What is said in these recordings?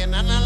ge nanalaya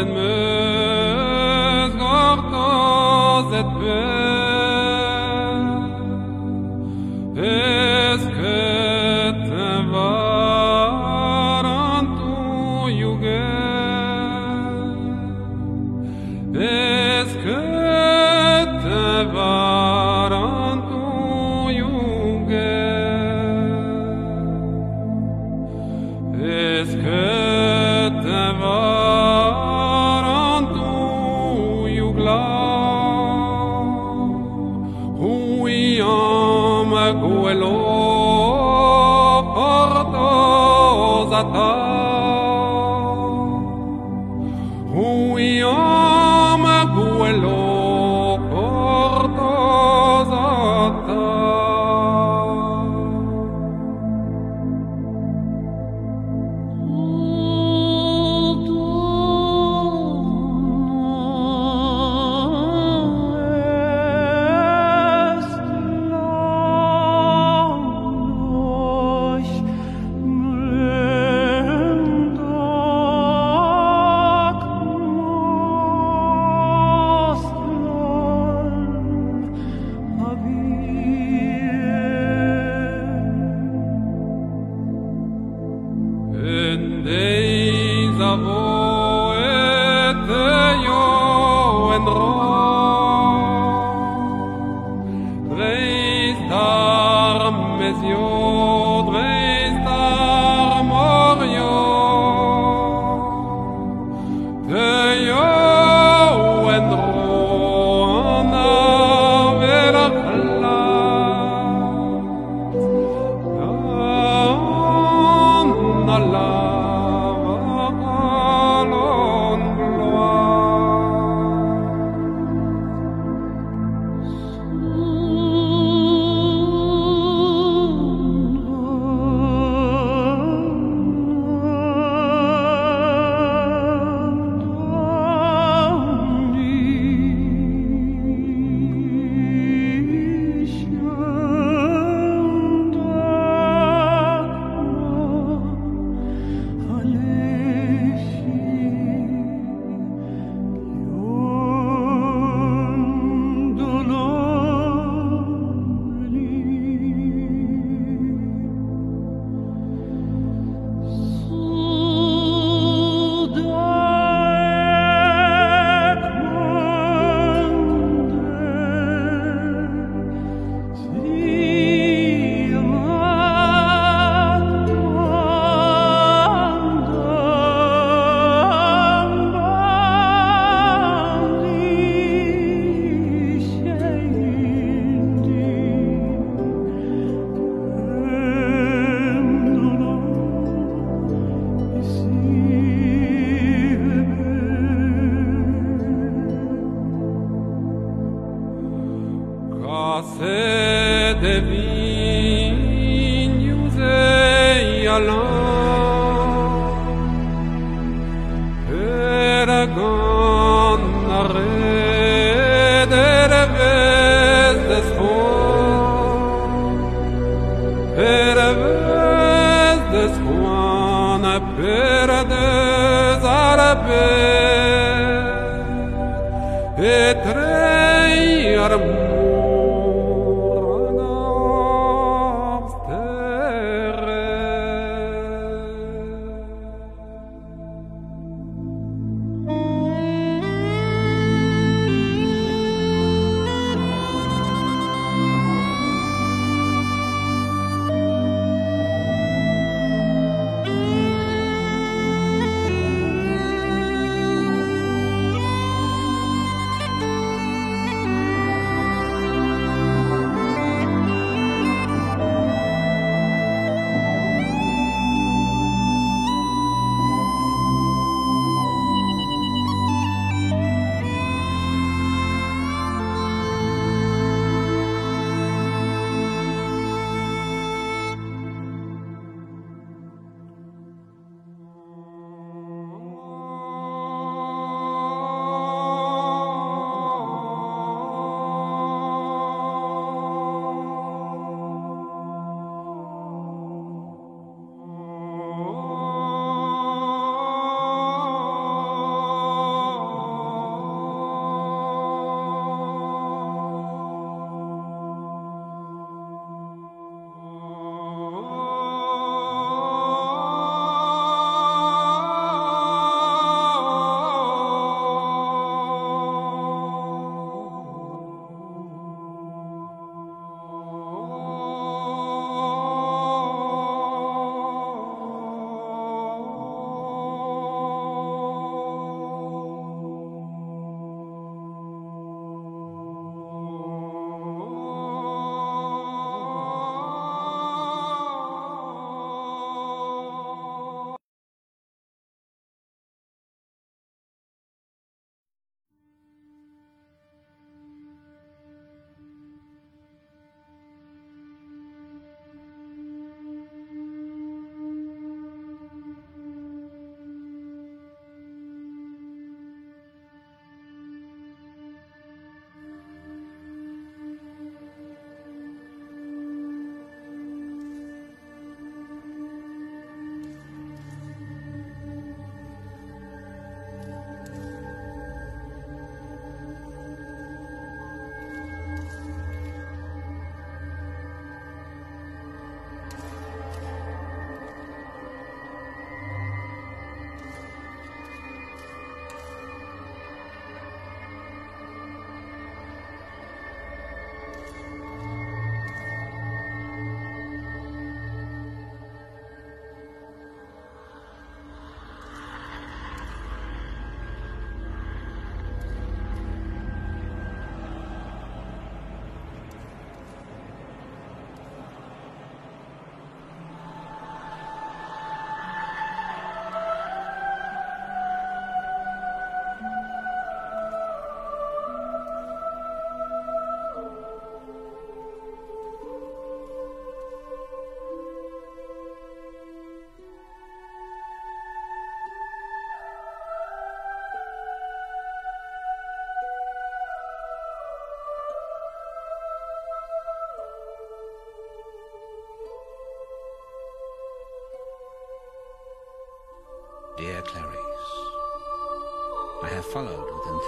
Sen mi?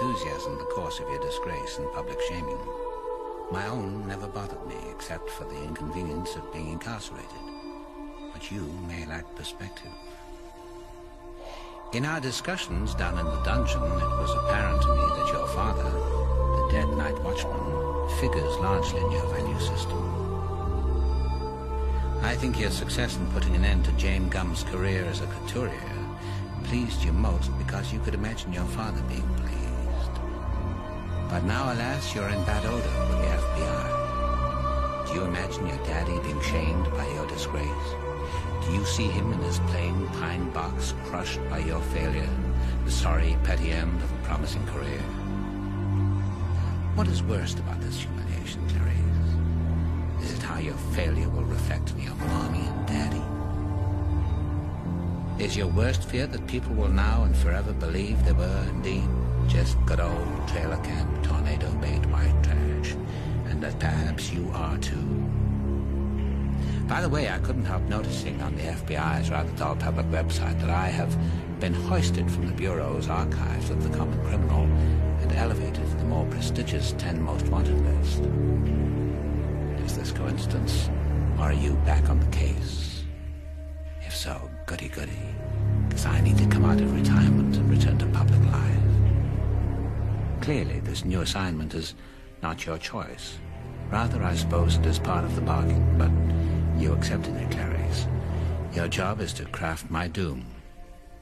Enthusiasm the course of your disgrace and public shaming. My own never bothered me except for the inconvenience of being incarcerated. But you may lack perspective. In our discussions down in the dungeon, it was apparent to me that your father, the dead night watchman, figures largely in your value system. I think your success in putting an end to Jame Gumb's career as a couturier pleased you most because you could imagine your father being pleased. But now, alas, you're in bad odor with the FBI. Do you imagine your daddy being shamed by your disgrace? Do you see him in his plain pine box crushed by your failure, the sorry petty end of a promising career? What is worst about this humiliation, Clarice? Is it how your failure will reflect on your mommy and daddy? Is your worst fear that people will now and forever believe they were indeed just good old trailer camp tornado bait white trash, and that perhaps you are too? By the way, I couldn't help noticing on the FBI's rather dull public website that I have been hoisted from the Bureau's archives of the common criminal and elevated to the more prestigious 10 most wanted list. Is this coincidence, are you back on the case? If so, goody goody, because I need to come out of retirement and return to public life. Clearly, this new assignment is not your choice. Rather, I suppose it is part of the bargain, but you accepted it, Clarice. Your job is to craft my doom.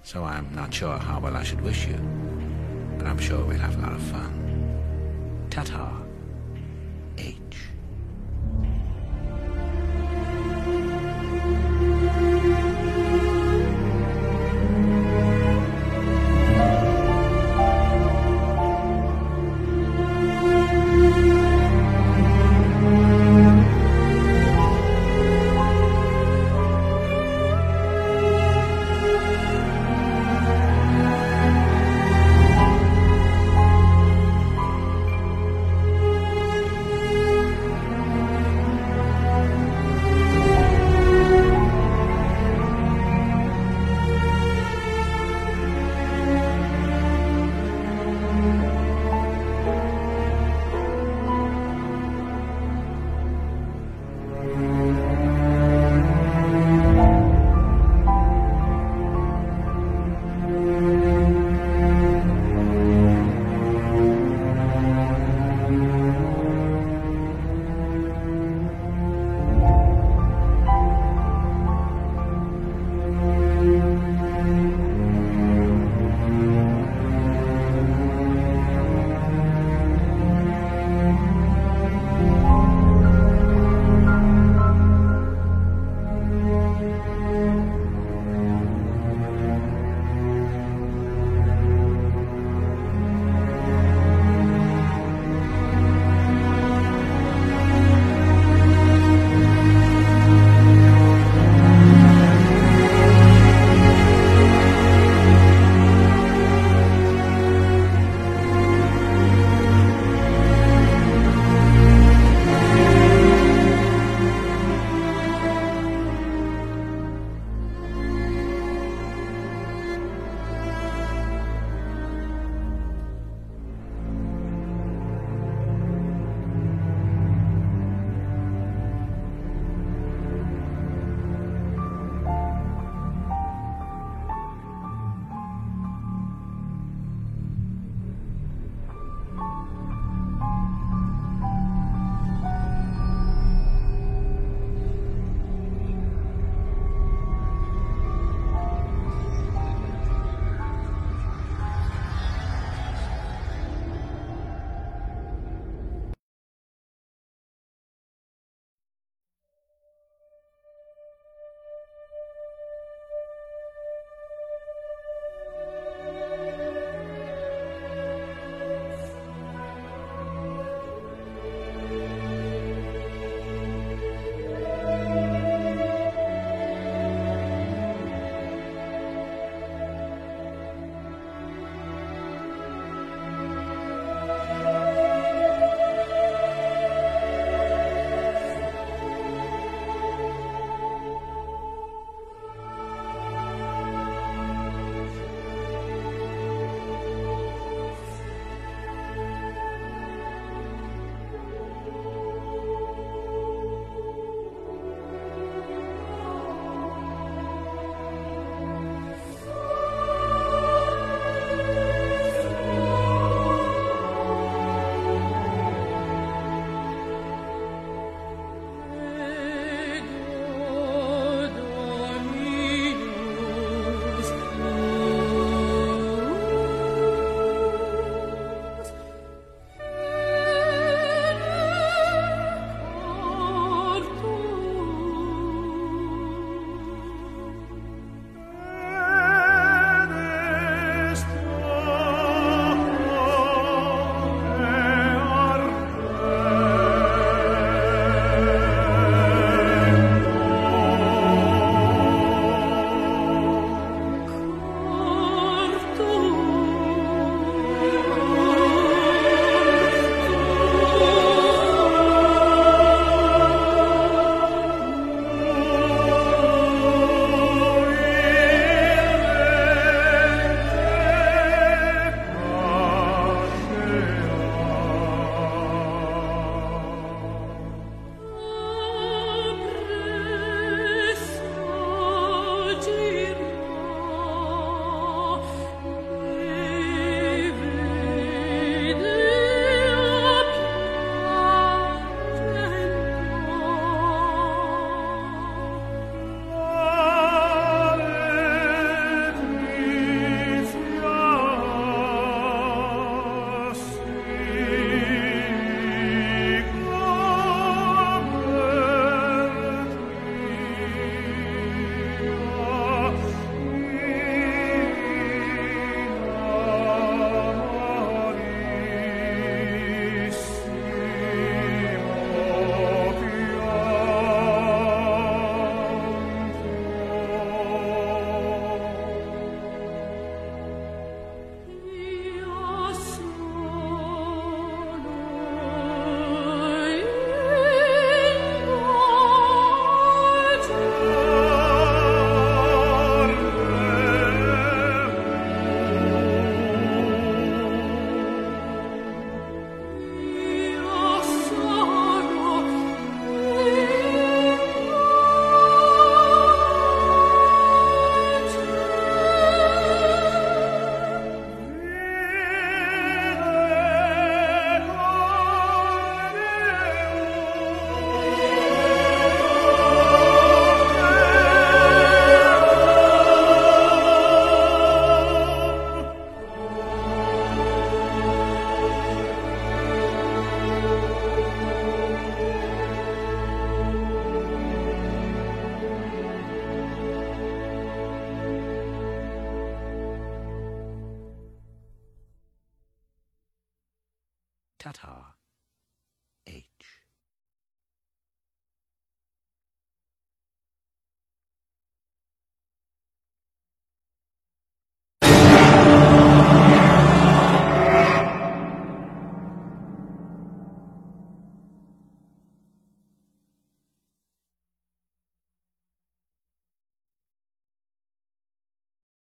So I'm not sure how well I should wish you, but I'm sure we'll have a lot of fun. Ta-ta.